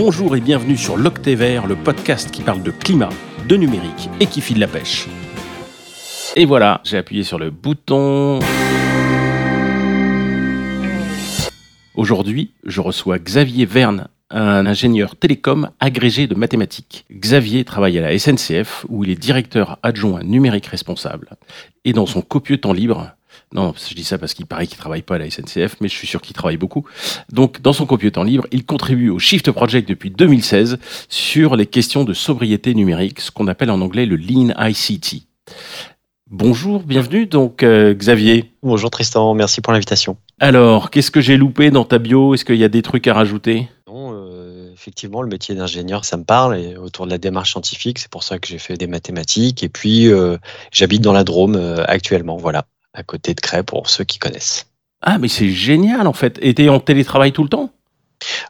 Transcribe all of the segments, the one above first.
Bonjour et bienvenue sur l'Octet Vert, le podcast qui parle de climat, de numérique et qui file la pêche. Et voilà, j'ai appuyé sur le bouton. Aujourd'hui, je reçois Xavier Verne, un ingénieur télécom agrégé de mathématiques. Xavier travaille à la SNCF où il est directeur adjoint numérique responsable. Et dans son copieux temps libre, non, je dis ça parce qu'il paraît qu'il travaille pas à la SNCF, mais je suis sûr qu'il travaille beaucoup. Donc, dans son copieux temps libre, il contribue au Shift Project depuis 2016 sur les questions de sobriété numérique, ce qu'on appelle en anglais le Lean ICT. Bonjour, bienvenue donc euh, Xavier. Bonjour Tristan, merci pour l'invitation. Alors, qu'est-ce que j'ai loupé dans ta bio? Est-ce qu'il y a des trucs à rajouter? Non, euh, effectivement, le métier d'ingénieur, ça me parle et autour de la démarche scientifique, c'est pour ça que j'ai fait des mathématiques et puis euh, j'habite dans la Drôme actuellement, voilà, à côté de Cré pour ceux qui connaissent. Ah, mais c'est génial en fait. Et t'es en télétravail tout le temps?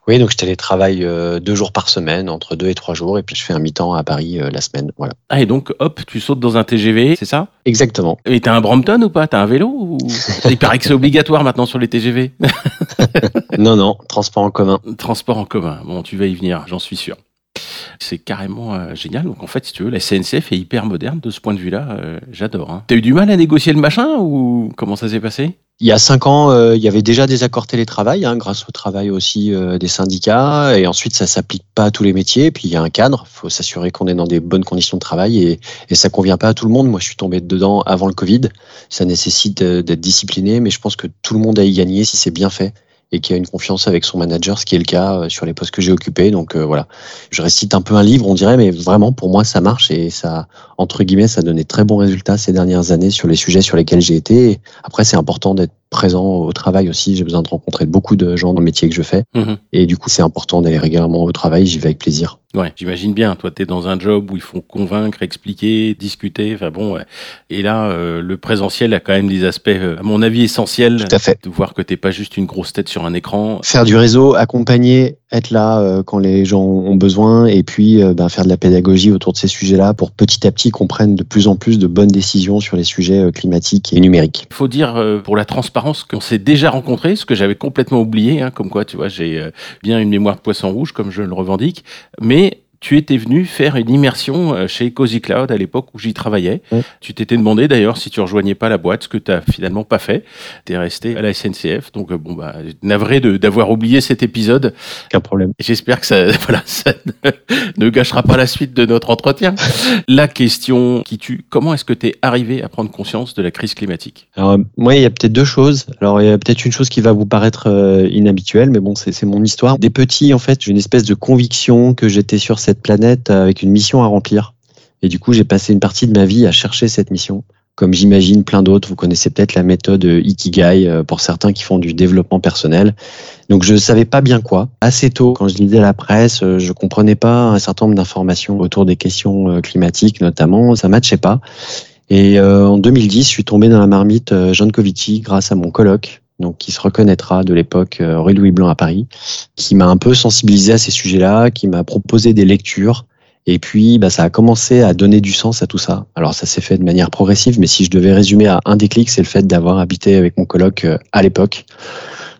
Oui, donc je télétravaille euh, deux jours par semaine, entre deux et trois jours, et puis je fais un mi-temps à Paris euh, la semaine, voilà. Ah, et donc hop, tu sautes dans un TGV, c'est ça? Exactement. Et t'as un Brompton ou pas? T'as un vélo ou... Il paraît que c'est obligatoire maintenant sur les TGV. non, non, transport en commun. Transport en commun. Bon, tu vas y venir, j'en suis sûr. C'est carrément euh, génial. Donc en fait, si tu veux, la SNCF est hyper moderne de ce point de vue-là. euh, J'adore. Hein. T'as eu du mal à négocier le machin ou comment ça s'est passé? Il y a cinq ans, euh, il y avait déjà des accords télétravail, hein, grâce au travail aussi des syndicats. Et ensuite, ça s'applique pas à tous les métiers. Puis il y a un cadre. Il faut s'assurer qu'on est dans des bonnes conditions de travail. Et, et ça convient pas à tout le monde. Moi, je suis tombé dedans avant le Covid. Ça nécessite d'être discipliné, mais je pense que tout le monde a y gagné si c'est bien fait et qu'il y a une confiance avec son manager, ce qui est le cas euh, sur les postes que j'ai occupés. Donc euh, voilà, je récite un peu un livre, on dirait, mais vraiment pour moi ça marche et ça, entre guillemets, ça a donné très bons résultats ces dernières années sur les sujets sur lesquels j'ai été. Après, c'est important d'être présent au travail aussi. J'ai besoin de rencontrer beaucoup de gens dans le métier que je fais. Mhm. Et du coup, c'est important d'aller régulièrement au travail. J'y vais avec plaisir. Ouais, j'imagine bien. Toi, t'es dans un job où il faut convaincre, expliquer, discuter. Enfin bon, ouais. Et là, euh, le présentiel a quand même des aspects, euh, à mon avis, essentiels. Tout à fait. De voir que t'es pas juste une grosse tête sur un écran. Faire du réseau, accompagner, être là euh, quand les gens ont besoin et puis euh, ben, faire de la pédagogie autour de ces sujets-là pour petit à petit qu'on prenne de plus en plus de bonnes décisions sur les sujets euh, climatiques et numériques. Il faut dire pour la transparence qu'on s'est déjà rencontrés, ce que j'avais complètement oublié. Hein, comme quoi, tu vois, j'ai bien une mémoire de poisson rouge, comme je le revendique. Mais tu étais venu faire une immersion euh, chez Cozy Cloud à l'époque où j'y travaillais. Tu t'étais demandé d'ailleurs si tu rejoignais pas la boîte, ce que tu finalement pas fait. Tu es resté à la SNCF. Donc, euh, bon, bah, navré de- d'avoir oublié cet épisode. Aucun problème. J'espère que ça, voilà, ça ne, ne gâchera pas la suite de notre entretien. La question qui tue, comment est-ce que tu es arrivé à prendre conscience de la crise climatique? Alors, euh, moi, il y a peut-être deux choses. Alors, il y a peut-être une chose qui va vous paraître inhabituelle, mais bon, c'est c'est mon histoire. Des petits, en fait, j'ai une espèce de conviction que j'étais sur cette planète euh, avec une mission à remplir. Et du coup, j'ai passé une partie de ma vie à chercher cette mission. Comme j'imagine plein d'autres, vous connaissez peut-être la méthode Ikigai euh, pour certains qui font du développement personnel. Donc, je savais pas bien quoi. Assez tôt, quand je lisais la presse, euh, je comprenais pas un certain nombre d'informations autour des questions euh, climatiques, notamment. Ça matchait pas. Et en 2010, je suis tombé dans la marmite Jean Covici grâce à mon coloc, donc qui se reconnaîtra de l'époque euh, rue Louis Blanc à Paris, qui m'a un peu sensibilisé à ces sujets-là, qui m'a proposé des lectures. Et puis, bah, ça a commencé à donner du sens à tout ça. Alors, ça s'est fait de manière progressive, mais si je devais résumer à un déclic, c'est le fait d'avoir habité avec mon coloc euh, à l'époque,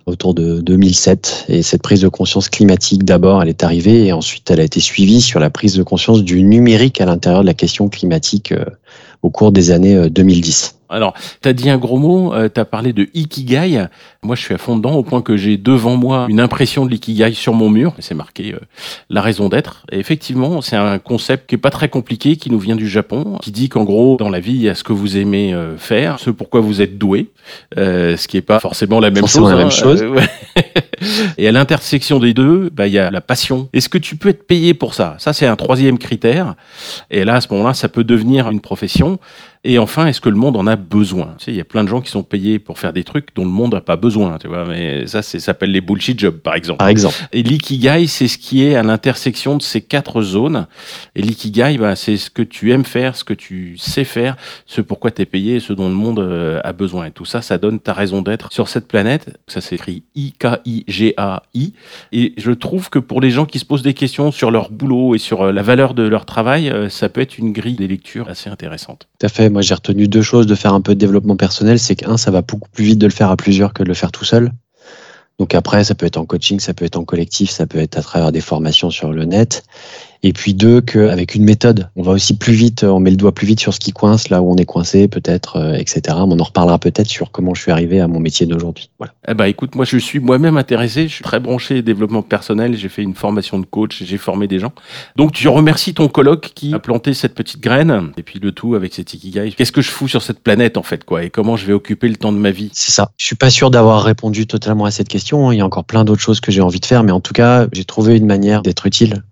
autour de 2007. Et cette prise de conscience climatique, d'abord, elle est arrivée, et ensuite, elle a été suivie sur la prise de conscience du numérique à l'intérieur de la question climatique euh, au cours des années euh, 2010. Alors, tu as dit un gros mot, tu as parlé de Ikigai. Moi, je suis à fond dedans au point que j'ai devant moi une impression de l'Ikigai sur mon mur. C'est marqué euh, la raison d'être. Et effectivement, c'est un concept qui est pas très compliqué, qui nous vient du Japon, qui dit qu'en gros, dans la vie, il y a ce que vous aimez euh, faire, ce pourquoi vous êtes doué, euh, ce qui est pas forcément la même Forcément chose. la même chose. Euh, ouais. Et à l'intersection des deux, bah, il y a la passion. Est-ce que tu peux être payé pour ça? Ça, c'est un troisième critère. Et là, à ce moment-là, ça peut devenir une profession. Et enfin, est-ce que le monde en a besoin? Tu sais, il y a plein de gens qui sont payés pour faire des trucs dont le monde n'a pas besoin, tu vois. Mais ça, ça s'appelle les bullshit jobs, par exemple. Par exemple. Et l'ikigai, c'est ce qui est à l'intersection de ces quatre zones. Et l'ikigai, bah, c'est ce que tu aimes faire, ce que tu sais faire, ce pourquoi tu es payé, ce dont le monde euh, a besoin. Et tout ça, ça donne ta raison d'être sur cette planète. Ça s'écrit I-K-I-G-A-I. Et je trouve que pour les gens qui se posent des questions sur leur boulot et sur euh, la valeur de leur travail, euh, ça peut être une grille des lectures assez intéressante. Tout à fait. Moi, j'ai retenu deux choses de faire un peu de développement personnel. C'est qu'un, ça va beaucoup plus vite de le faire à plusieurs que de le faire tout seul. Donc après, ça peut être en coaching, ça peut être en collectif, ça peut être à travers des formations sur le net. Et puis deux, qu'avec une méthode, on va aussi plus vite, on met le doigt plus vite sur ce qui coince, là où on est coincé, peut-être, euh, etc. On en reparlera peut-être sur comment je suis arrivé à mon métier d'aujourd'hui. Voilà. Eh ben, écoute, moi, je suis moi-même intéressé. Je suis très branché développement personnel. J'ai fait une formation de coach. J'ai formé des gens. Donc, tu remercies ton colloque qui a planté cette petite graine. Et puis, le tout avec cet ikigai. Qu'est-ce que je fous sur cette planète, en fait, quoi? Et comment je vais occuper le temps de ma vie? C'est ça. Je suis pas sûr d'avoir répondu totalement à cette question. Il y a encore plein d'autres choses que j'ai envie de faire. Mais en tout cas, j'ai trouvé une manière d'être utile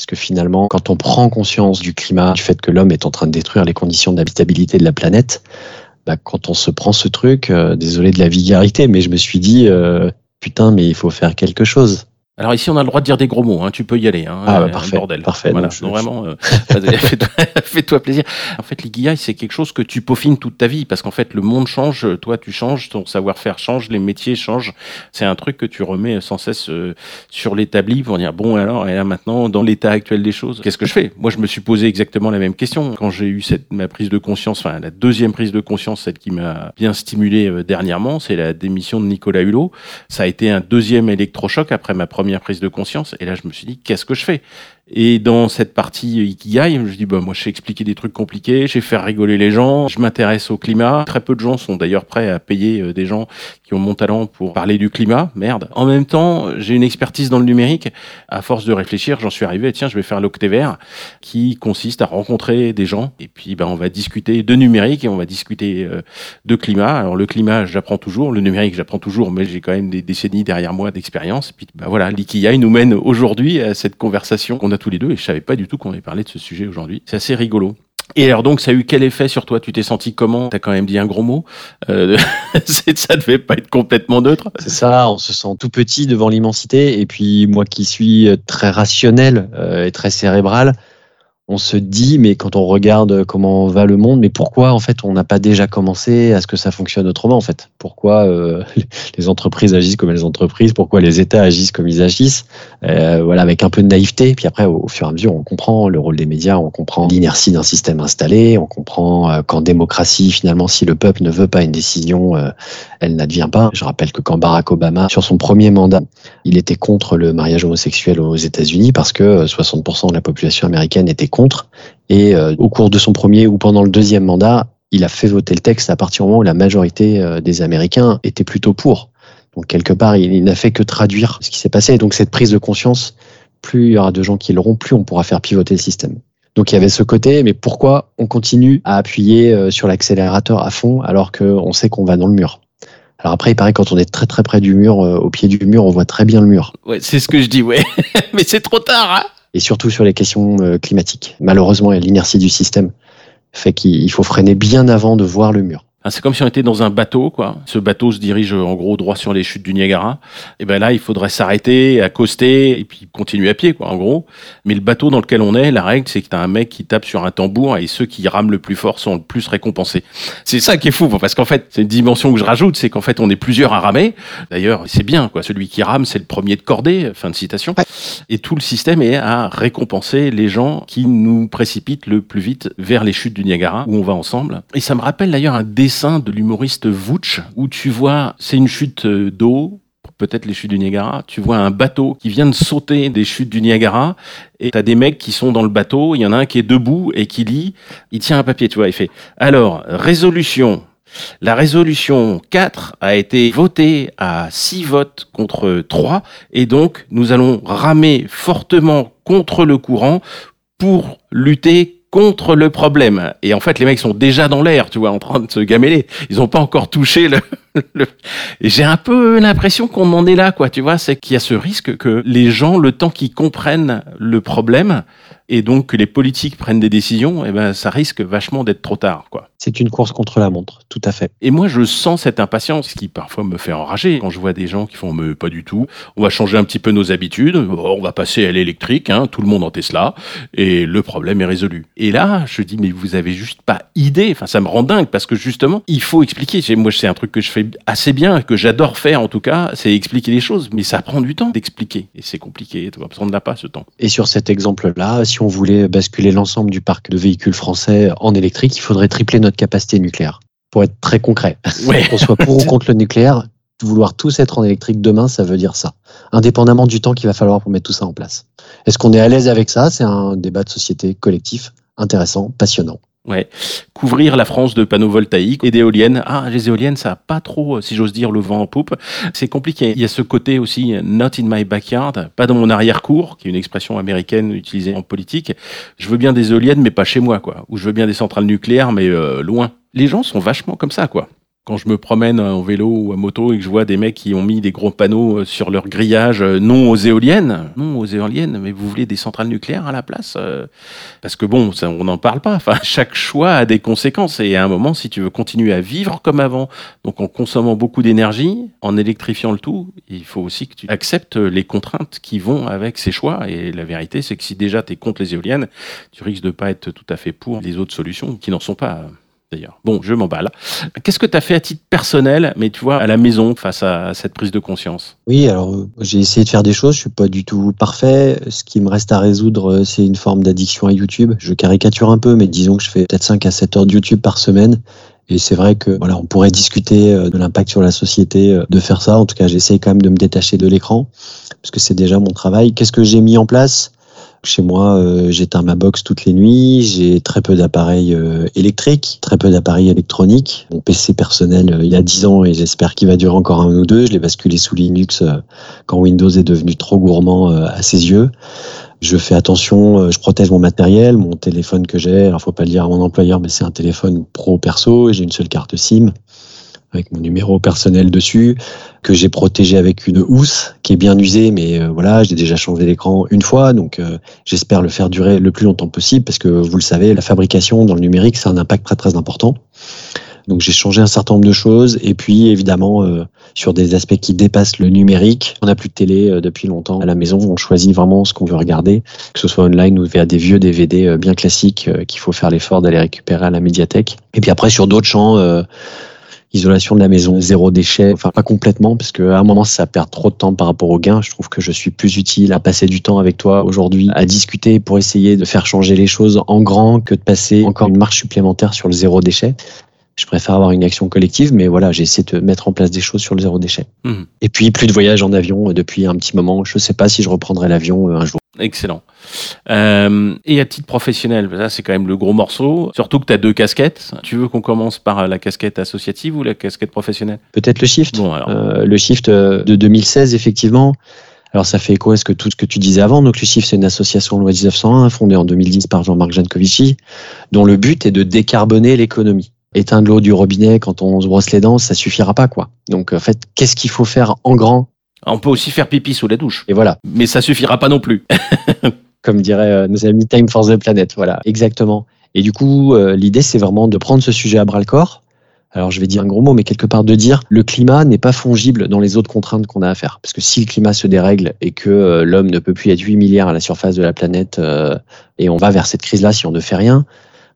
parce que finalement, quand on prend conscience du climat, du fait que l'homme est en train de détruire les conditions d'habitabilité de la planète, bah, quand on se prend ce truc, euh, désolé de la vulgarité, mais je me suis dit, euh, putain, mais il faut faire quelque chose. Alors ici, on a le droit de dire des gros mots. Hein. Tu peux y aller. Hein. Ah, bah, parfait. Bordel. Parfait. Voilà. Je- Donc, vraiment, euh, fais-toi plaisir. En fait, l'ikigai, c'est quelque chose que tu peaufines toute ta vie parce qu'en fait, le monde change, toi, tu changes, ton savoir-faire change, les métiers changent. C'est un truc que tu remets sans cesse euh, sur l'établi pour dire bon alors, et là maintenant, dans l'état actuel des choses, qu'est-ce que je fais? Moi, je me suis posé exactement la même question quand j'ai eu cette ma prise de conscience, enfin la deuxième prise de conscience, celle qui m'a bien stimulé euh, dernièrement, c'est la démission de Nicolas Hulot. Ça a été un deuxième électrochoc après ma première prise de conscience. Et là, je me suis dit, qu'est-ce que je fais? Et dans cette partie Ikigai, je dis, bah, moi, je sais expliquer des trucs compliqués, je sais faire rigoler les gens, je m'intéresse au climat. Très peu de gens sont d'ailleurs prêts à payer euh, des gens qui ont mon talent pour parler du climat. Merde. En même temps, j'ai une expertise dans le numérique. À force de réfléchir, j'en suis arrivé, tiens, je vais faire l'Octévert, qui consiste à rencontrer des gens. Et puis, bah, on va discuter de numérique et on va discuter euh, de climat. Alors, le climat, j'apprends toujours. Le numérique, j'apprends toujours, mais j'ai quand même des décennies derrière moi d'expérience. Et puis, bah, voilà, l'ikigai nous mène aujourd'hui à cette conversation tous les deux. Et je savais pas du tout qu'on allait parler de ce sujet aujourd'hui. C'est assez rigolo. Et alors donc, ça a eu quel effet sur toi? Tu t'es senti comment? T'as quand même dit un gros mot. Euh, ça devait pas être complètement neutre. C'est ça, on se sent tout petit devant l'immensité. Et puis moi qui suis très rationnel euh, et très cérébral, on se dit, mais quand on regarde comment va le monde, mais pourquoi en fait on n'a pas déjà commencé à ce que ça fonctionne autrement en fait? Pourquoi euh, les entreprises agissent comme elles entreprises? Pourquoi les États agissent comme ils agissent? Euh, Voilà, avec un peu de naïveté. Puis après, au, fur et à mesure, on comprend le rôle des médias, on comprend l'inertie d'un système installé, on comprend euh, qu'en démocratie, finalement, si le peuple ne veut pas une décision, elle n'advient pas. Je rappelle que quand Barack Obama, sur son premier mandat, il était contre le mariage homosexuel aux États-Unis parce que euh, 60% de la population américaine était contre. Et euh, au cours de son premier ou pendant le deuxième mandat, il a fait voter le texte à partir du moment où la majorité euh, des Américains était plutôt pour. Donc quelque part, il, n'a fait que traduire ce qui s'est passé. Donc cette prise de conscience, plus il y aura de gens qui l'auront, plus on pourra faire pivoter le système. Donc il y avait ce côté, mais pourquoi on continue à appuyer euh, sur l'accélérateur à fond alors qu'on sait qu'on va dans le mur? Alors après, il paraît quand on est très très près du mur, au pied du mur, on voit très bien le mur. Ouais, c'est ce que je dis, ouais. Mais c'est trop tard, hein Et surtout sur les questions euh, climatiques. Malheureusement, l'inertie du système fait qu'il faut freiner bien avant de voir le mur. C'est comme si on était dans un bateau, quoi. Ce bateau se dirige en gros droit sur les chutes du Niagara. Et ben là, il faudrait s'arrêter, accoster et puis continuer à pied, quoi, en gros. Mais le bateau dans lequel on est, la règle, c'est que t'as un mec qui tape sur un tambour et ceux qui rament le plus fort sont le plus récompensés. C'est ça qui est fou, parce qu'en fait, c'est une dimension que je rajoute, c'est qu'en fait, on est plusieurs à ramer. D'ailleurs, c'est bien, quoi. Celui qui rame, c'est le premier de cordée. Fin de citation. Et tout le système est à récompenser les gens qui nous précipitent le plus vite vers les chutes du Niagara, où on va ensemble. Et ça me rappelle d'ailleurs un de l'humoriste Vouch, où tu vois, c'est une chute euh, d'eau, peut-être les chutes du Niagara, tu vois un bateau qui vient de sauter des chutes du Niagara, et t'as des mecs qui sont dans le bateau, il y en a un qui est debout et qui lit, il tient un papier, tu vois, il fait, alors, résolution, la résolution 4 a été votée à 6 votes contre 3 et donc nous allons ramer fortement contre le courant pour lutter contre le problème. Et en fait, les mecs sont déjà dans l'air, tu vois, en train de se gameler. Ils n'ont pas encore touché le... le- j'ai un peu l'impression qu'on en est là, quoi, tu vois, c'est qu'il y a ce risque que les gens, le temps qu'ils comprennent le problème, et donc que les politiques prennent des décisions, eh ben, ça risque vachement d'être trop tard, quoi. C'est une course contre la montre, tout à fait. Et moi, je sens cette impatience qui parfois me fait enrager quand je vois des gens qui font mais pas du tout. On va changer un petit peu nos habitudes. Bon, on va passer à l'électrique, hein, tout le monde en Tesla, et le problème est résolu. Et là, je dis mais vous avez juste pas idée. Enfin, ça me rend dingue parce que justement, il faut expliquer. Moi, c'est un truc que je fais assez bien, que j'adore faire en tout cas, c'est expliquer les choses. Mais ça prend du temps d'expliquer, et c'est compliqué. parce qu'on n'a pas ce temps. Et sur cet exemple-là, si on voulait basculer l'ensemble du parc de véhicules français en électrique, il faudrait tripler notre capacité nucléaire. Pour être très concret. Ouais. Qu'on soit pour ou contre le nucléaire, vouloir tous être en électrique demain, ça veut dire ça, indépendamment du temps qu'il va falloir pour mettre tout ça en place. Est-ce qu'on est à l'aise avec ça? C'est un débat de société collectif intéressant, passionnant. Ouais. Couvrir la France de panneaux voltaïques et d'éoliennes. Ah, les éoliennes, ça n'a pas trop, si j'ose dire, le vent en poupe. C'est compliqué. Il y a ce côté aussi, not in my backyard, pas dans mon arrière-cour, qui est une expression américaine utilisée en politique. Je veux bien des éoliennes, mais pas chez moi, quoi. Ou je veux bien des centrales nucléaires, mais euh, loin. Les gens sont vachement comme ça, quoi quand je me promène en vélo ou à moto et que je vois des mecs qui ont mis des gros panneaux euh, sur leur grillage euh, non aux éoliennes, non aux éoliennes, mais vous voulez des centrales nucléaires à la place euh, Parce que bon, on n'en parle pas. Enfin, chaque choix a des conséquences et à un moment, si tu veux continuer à vivre comme avant, donc en consommant beaucoup d'énergie, en électrifiant le tout, il faut aussi que tu acceptes les contraintes qui vont avec ces choix. Et la vérité, c'est que si déjà tu es contre les éoliennes, tu risques de pas être tout à fait pour les autres solutions qui n'en sont pas d'ailleurs. Bon, je m'emballe. Qu'est-ce que tu as fait à titre personnel, mais tu vois, à la maison, face à cette prise de conscience? Oui, alors j'ai essayé de faire des choses, je suis pas du tout parfait. Ce qui me reste à résoudre, c'est une forme d'addiction à YouTube. Je caricature un peu, mais disons que je fais peut-être 5 à 7 heures de YouTube par semaine. Et c'est vrai que voilà, on pourrait discuter euh, de l'impact sur la société euh, de faire ça. En tout cas, j'essaie quand même de me détacher de l'écran, parce que c'est déjà mon travail. Qu'est-ce que j'ai mis en place? Chez moi, euh, j'éteins ma box toutes les nuits. J'ai très peu d'appareils euh, électriques, très peu d'appareils électroniques. Mon PC personnel, euh, il y a 10 ans et j'espère qu'il va durer encore un ou deux. Je l'ai basculé sous Linux quand Windows est devenu trop gourmand à ses yeux. Je fais attention, je protège mon matériel, mon téléphone que j'ai. Alors, faut pas le dire à mon employeur, mais c'est un téléphone pro perso et j'ai une seule carte SIM avec mon numéro personnel dessus, que j'ai protégé avec une housse qui est bien usée, mais euh, voilà, j'ai déjà changé l'écran une fois, donc euh, j'espère le faire durer le plus longtemps possible, parce que vous le savez, la fabrication dans le numérique, c'est un impact très très important. Donc j'ai changé un certain nombre de choses, et puis évidemment euh, sur des aspects qui dépassent le numérique, on n'a plus de télé depuis longtemps à la maison, on choisit vraiment ce qu'on veut regarder, que ce soit online ou via des vieux DVD bien classiques qu'il faut faire l'effort d'aller récupérer à la médiathèque. Et puis après sur d'autres champs isolation de la maison, zéro déchet, enfin pas complètement, parce qu'à un moment ça perd trop de temps par rapport au gain. Je trouve que je suis plus utile à passer du temps avec toi aujourd'hui, à discuter pour essayer de faire changer les choses en grand que de passer encore une marche supplémentaire sur le zéro déchet. Je préfère avoir une action collective, mais voilà, j'ai essayé de mettre en place des choses sur le zéro déchet. Mmh. Et puis plus de voyages en avion depuis un petit moment. Je ne sais pas si je reprendrai l'avion euh, un jour. Excellent. Euh, et à titre professionnel, ça c'est quand même le gros morceau, surtout que tu as deux casquettes. Tu veux qu'on commence par la casquette associative ou la casquette professionnelle? Peut-être le shift. Euh, le shift euh, de 2016, effectivement. Alors ça fait écho à ce que tout ce que tu disais avant? Donc le shift, c'est une association loi 1901 fondée en 2010 par Jean-Marc Jancovici, dont le but est de décarboner l'économie. Éteindre l'eau du robinet quand on se brosse les dents, ça suffira pas quoi. Donc en fait, qu'est-ce qu'il faut faire en grand? On peut aussi faire pipi sous la douche. Et voilà. Mais ça suffira pas non plus. Comme diraient euh, nos amis Time for the Planet. Voilà, exactement. Et du coup, euh, l'idée, c'est vraiment de prendre ce sujet à bras le corps. Alors, je vais dire un gros mot, mais quelque part de dire le climat n'est pas fongible dans les autres contraintes qu'on a à faire. Parce que si le climat se dérègle et que euh, l'homme ne peut plus être 8 milliards à la surface de la planète et on va vers cette crise-là si on ne fait rien,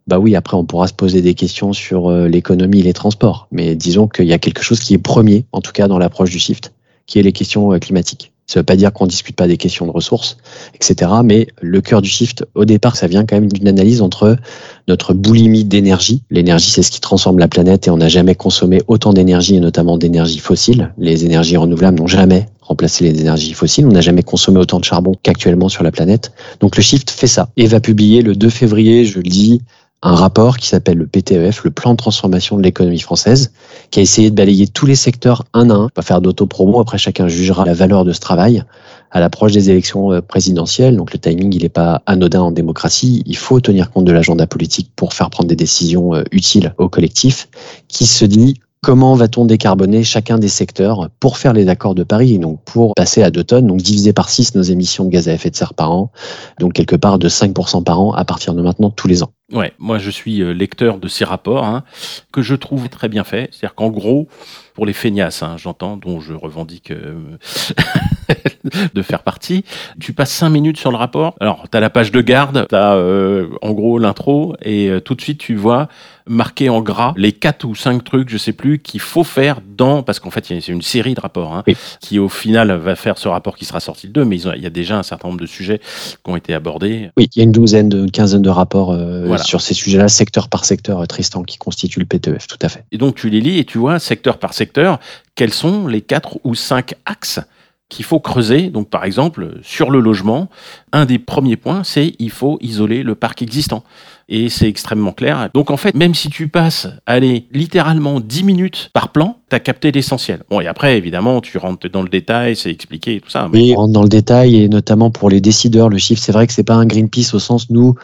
bah oui, après on pourra se poser des questions sur l'économie et les transports. Mais disons qu'il y a quelque chose qui est premier, en tout cas dans l'approche du shift qui est les questions euh, climatiques. Ça ne veut pas dire qu'on ne discute pas des questions de ressources, etc. Mais le cœur du shift, au départ, ça vient quand même d'une analyse entre notre boulimie d'énergie. L'énergie, c'est ce qui transforme la planète et on n'a jamais consommé autant d'énergie et notamment d'énergie fossile. Les énergies renouvelables n'ont jamais remplacé les énergies fossiles. On n'a jamais consommé autant de charbon qu'actuellement sur la planète. Donc le shift fait ça et va publier le 2 février, je le dis, un rapport qui s'appelle le PTEF, le plan de transformation de l'économie française, qui a essayé de balayer tous les secteurs un à un. Pas faire d'auto-promo, après chacun jugera la valeur de ce travail. À l'approche des élections euh, présidentielles, donc le timing, il n'est pas anodin en démocratie. Il faut tenir compte de l'agenda politique pour faire prendre des décisions euh, utiles au collectif, qui se dit comment va-t-on décarboner chacun des secteurs pour faire les accords de Paris, donc pour passer à 2 tonnes, donc diviser par 6 nos émissions de gaz à effet de serre par an, donc quelque part de 5% par an à partir de maintenant tous les ans. Ouais, moi je suis euh, lecteur de ces rapports hein, que je trouve très bien faits. C'est-à-dire qu'en gros, pour les feignasses, hein, j'entends, dont je revendique euh, de faire partie. Tu passes cinq minutes sur le rapport. Alors, tu as la page de garde, tu as euh, en gros l'intro, et euh, tout de suite, tu vois marqué en gras les quatre ou cinq trucs, je sais plus, qu'il faut faire dans, parce qu'en fait, c'est une série de rapports hein, qui, au final, va faire ce rapport qui sera sorti le 2, mais il y a déjà un certain nombre de sujets qui ont été abordés. Oui, il y a une douzaine, une quinzaine de rapports sur ces sujets-là, secteur par secteur, Tristan, qui constitue le PTF, tout à fait. Et donc, tu les lis et tu vois, secteur par secteur, quels sont les quatre ou cinq axes qu'il faut creuser. Donc, par exemple, sur le logement, un des premiers points, c'est il faut isoler le parc existant. Et c'est extrêmement clair. Donc, en fait, même si tu passes, allez, littéralement 10 minutes par plan, tu as capté l'essentiel. Bon, et après, évidemment, tu rentres dans le détail, c'est expliqué et tout ça. Mais... Oui, rentre dans le détail, et notamment pour les décideurs, le chiffre, c'est vrai que c'est pas un Greenpeace au sens, nous,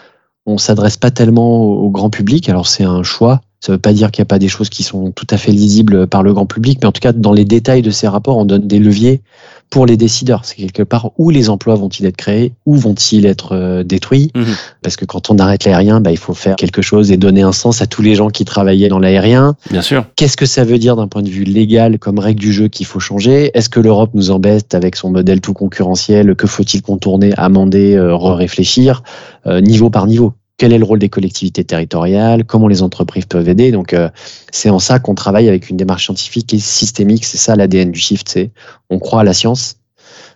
on s'adresse pas tellement au grand public. Alors, c'est un choix ça ne veut pas dire qu'il n'y a pas des choses qui sont tout à fait lisibles par le grand public, mais en tout cas, dans les détails de ces rapports, on donne des leviers pour les décideurs. C'est quelque part où les emplois vont-ils être créés, où vont-ils être euh, détruits. Mhm. Parce que quand on arrête l'aérien, bah, il faut faire quelque chose et donner un sens à tous les gens qui travaillaient dans l'aérien. Bien sûr. Qu'est-ce que ça veut dire d'un point de vue légal comme règle du jeu qu'il faut changer? Est-ce que l'Europe nous embête avec son modèle tout concurrentiel? Que faut-il contourner, amender, euh, réfléchir euh, niveau par niveau? Quel est le rôle des collectivités territoriales, comment les entreprises peuvent aider. Donc, euh, c'est en ça qu'on travaille avec une démarche scientifique et systémique. C'est ça l'ADN du Shift. C'est on croit à la science.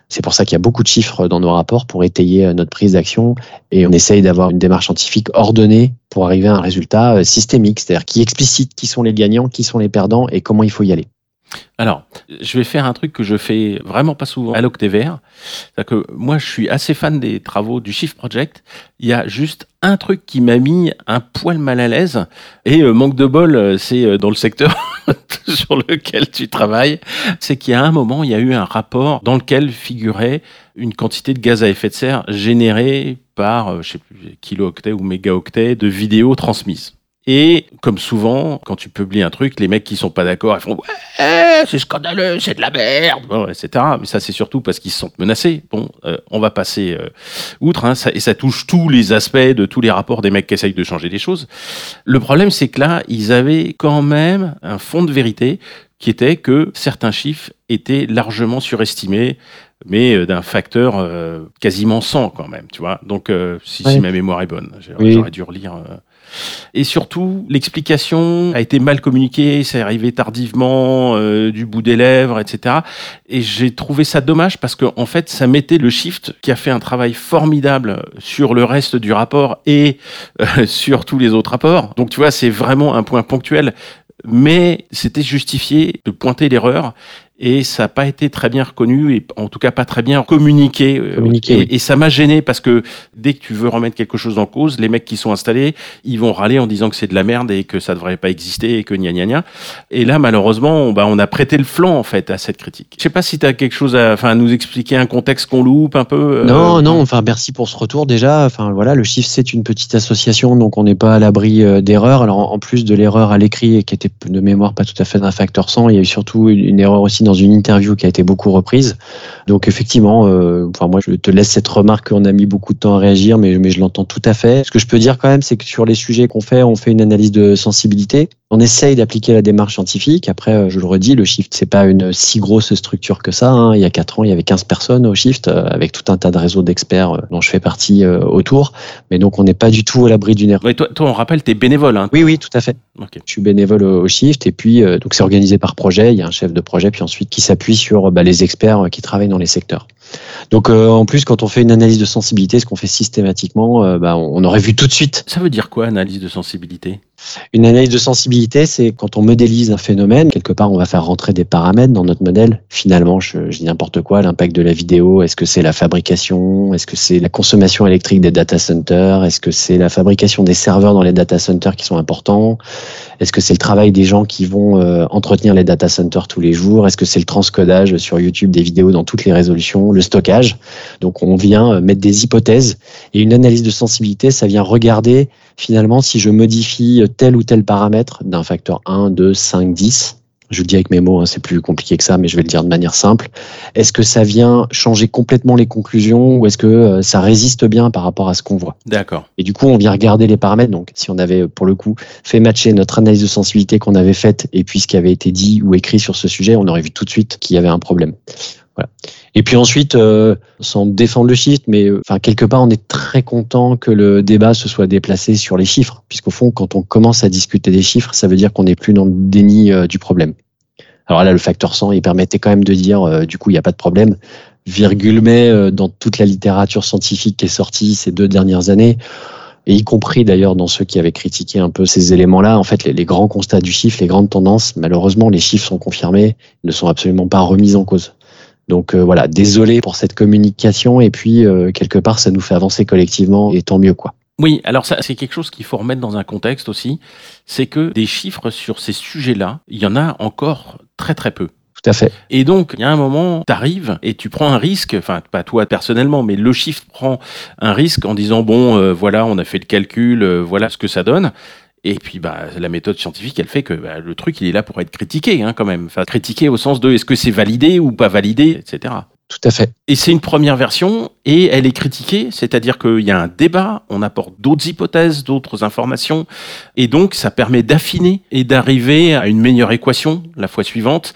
C'est pour ça qu'il y a beaucoup de chiffres dans nos rapports pour étayer euh, notre prise d'action et on essaye d'avoir une démarche scientifique ordonnée pour arriver à un résultat euh, systémique, c'est-à-dire qui explicite qui sont les gagnants, qui sont les perdants et comment il faut y aller. Alors, je vais faire un truc que je fais vraiment pas souvent à l'OctVR. C'est que moi, je suis assez fan des travaux du Shift Project. Il y a juste un truc qui m'a mis un poil mal à l'aise. Et euh, manque de bol, euh, c'est euh, dans le secteur sur lequel tu travailles. C'est qu'il y a un moment, il y a eu un rapport dans lequel figurait une quantité de gaz à effet de serre générée par, je kilo-octets ou mégaoctets de vidéos transmises. Et comme souvent, quand tu publies un truc, les mecs qui sont pas d'accord, ils font ouais, c'est scandaleux, c'est de la merde, etc. Mais ça, c'est surtout parce qu'ils se sentent menacés. Bon, euh, on va passer euh, outre, hein, ça, et ça touche tous les aspects de tous les rapports des mecs qui essayent de changer les choses. Le problème, c'est que là, ils avaient quand même un fond de vérité qui était que certains chiffres étaient largement surestimés, mais euh, d'un facteur quasiment 100 quand même, tu vois. Donc, si, si, ma mémoire est bonne, j'aurais dû relire. Et surtout, l'explication a été mal communiquée, c'est arrivé tardivement, euh, du bout des lèvres, etc. Et j'ai trouvé ça dommage parce qu'en en fait, ça mettait le shift qui a fait un travail formidable sur le reste du rapport et euh, sur tous les autres rapports. Donc tu vois, c'est vraiment un point ponctuel mais c'était justifié de pointer l'erreur et ça n'a pas été très bien reconnu et en tout cas pas très bien communiqué. Euh, communiqué et, ça m'a gêné parce que dès que tu veux remettre quelque chose en cause, les mecs qui sont installés, ils vont râler en disant que c'est de la merde et que ça devrait pas exister et que gna gna gna. Et là, malheureusement, on, bah, on a prêté le flanc en fait à cette critique. Je sais pas si tu as quelque chose à, enfin, nous expliquer un contexte qu'on loupe un peu. Euh, non, non. Enfin, merci pour ce retour déjà. Enfin voilà, le chiffre c'est une petite association, donc on n'est pas à l'abri euh, d'erreurs. Alors en plus de l'erreur à l'écrit et qui était de mémoire pas tout à fait d'un facteur 100, il y a eu surtout une erreur aussi dans une interview qui a été beaucoup reprise. Donc effectivement, euh, enfin moi je te laisse cette remarque qu'on a mis beaucoup de temps à réagir, mais, mais je l'entends tout à fait. Ce que je peux dire quand même, c'est que sur les sujets qu'on fait, on fait une analyse de sensibilité. On essaye d'appliquer la démarche scientifique. Après, euh, je le redis, le Shift, c'est pas une si grosse structure que ça. Hein. Il y a quatre ans, il y avait 15 personnes au Shift, euh, avec tout un tas de réseaux d'experts dont je fais partie autour. Mais donc, on n'est pas du tout à l'abri d'une erreur. toi, toi, on rappelle, tu es bénévole. Hein. Oui, oui, tout à fait. Je suis bénévole au Shift. Et puis, donc c'est organisé par projet. Il y a un chef de projet, puis ensuite qui s'appuie sur bah, les experts qui travaillent dans les secteurs. Donc euh, en plus, quand on fait une analyse de sensibilité, ce qu'on fait systématiquement, euh, bah, on aurait vu tout de suite. Ça veut dire quoi, analyse de sensibilité? Une analyse de sensibilité, c'est quand on modélise un phénomène, quelque part, on va faire rentrer des paramètres dans notre modèle. Finalement, je, dis n'importe quoi, l'impact de la vidéo, est-ce que c'est la fabrication, est-ce que c'est la consommation électrique des data centers, est-ce que c'est la fabrication des serveurs dans les data centers qui sont importants, est-ce que c'est le travail des gens qui vont euh, entretenir les data centers tous les jours, est-ce que c'est le transcodage sur YouTube des vidéos dans toutes les résolutions, le stockage. Donc on vient euh, mettre des hypothèses et une analyse de sensibilité, ça vient regarder finalement si je modifie tel ou tel paramètre d'un facteur 1, 2, 5, 10 je le dis avec mes mots, hein, c'est plus compliqué que ça, mais je vais le dire de manière simple. Est-ce que ça vient changer complètement les conclusions ou est-ce que euh, ça résiste bien par rapport à ce qu'on voit? D'accord. Et du coup, on vient regarder les paramètres. Donc, si on avait, pour le coup, fait matcher notre analyse de sensibilité qu'on avait faite et puis ce qui avait été dit ou écrit sur ce sujet, on aurait vu tout de suite qu'il y avait un problème. Voilà. Et puis ensuite, euh, sans défendre le shift, mais euh, enfin quelque part, on est très content que le débat se soit déplacé sur les chiffres, puisqu'au fond, quand on commence à discuter des chiffres, ça veut dire qu'on n'est plus dans le déni euh, du problème. Alors là, le facteur 100, il permettait quand même de dire, du coup, il n'y a pas de problème. Virgule mais dans toute la littérature scientifique qui est sortie ces deux dernières années, et y compris d'ailleurs dans ceux qui avaient critiqué un peu ces éléments-là, en fait, les, les, grands constats du chiffre, les grandes tendances, malheureusement, les chiffres sont confirmés, ne sont absolument pas remis en cause. Donc euh, voilà, désolé pour cette communication et puis euh, quelque part ça nous fait avancer collectivement et tant mieux quoi. Oui, alors ça c'est quelque chose qu'il faut remettre dans un contexte aussi, c'est que des chiffres sur ces sujets-là, il y en a encore très très peu. Tout à fait. Et donc, il y a un moment, tu arrives et tu prends un risque, enfin, pas toi personnellement, mais le chiffre prend un risque en disant, bon, euh, voilà, on a fait le calcul, voilà ce que ça donne. Et puis, bah, la méthode scientifique, elle fait que bah, le truc, il est là pour être critiqué, hein, quand même. Enfin, critiqué au sens de est-ce que c'est validé ou pas validé, etc. Tout à fait. Et c'est une première version et elle est critiquée, c'est-à-dire qu'il y a un débat, on apporte d'autres hypothèses, d'autres informations, et donc ça permet d'affiner et d'arriver à une meilleure équation la fois suivante.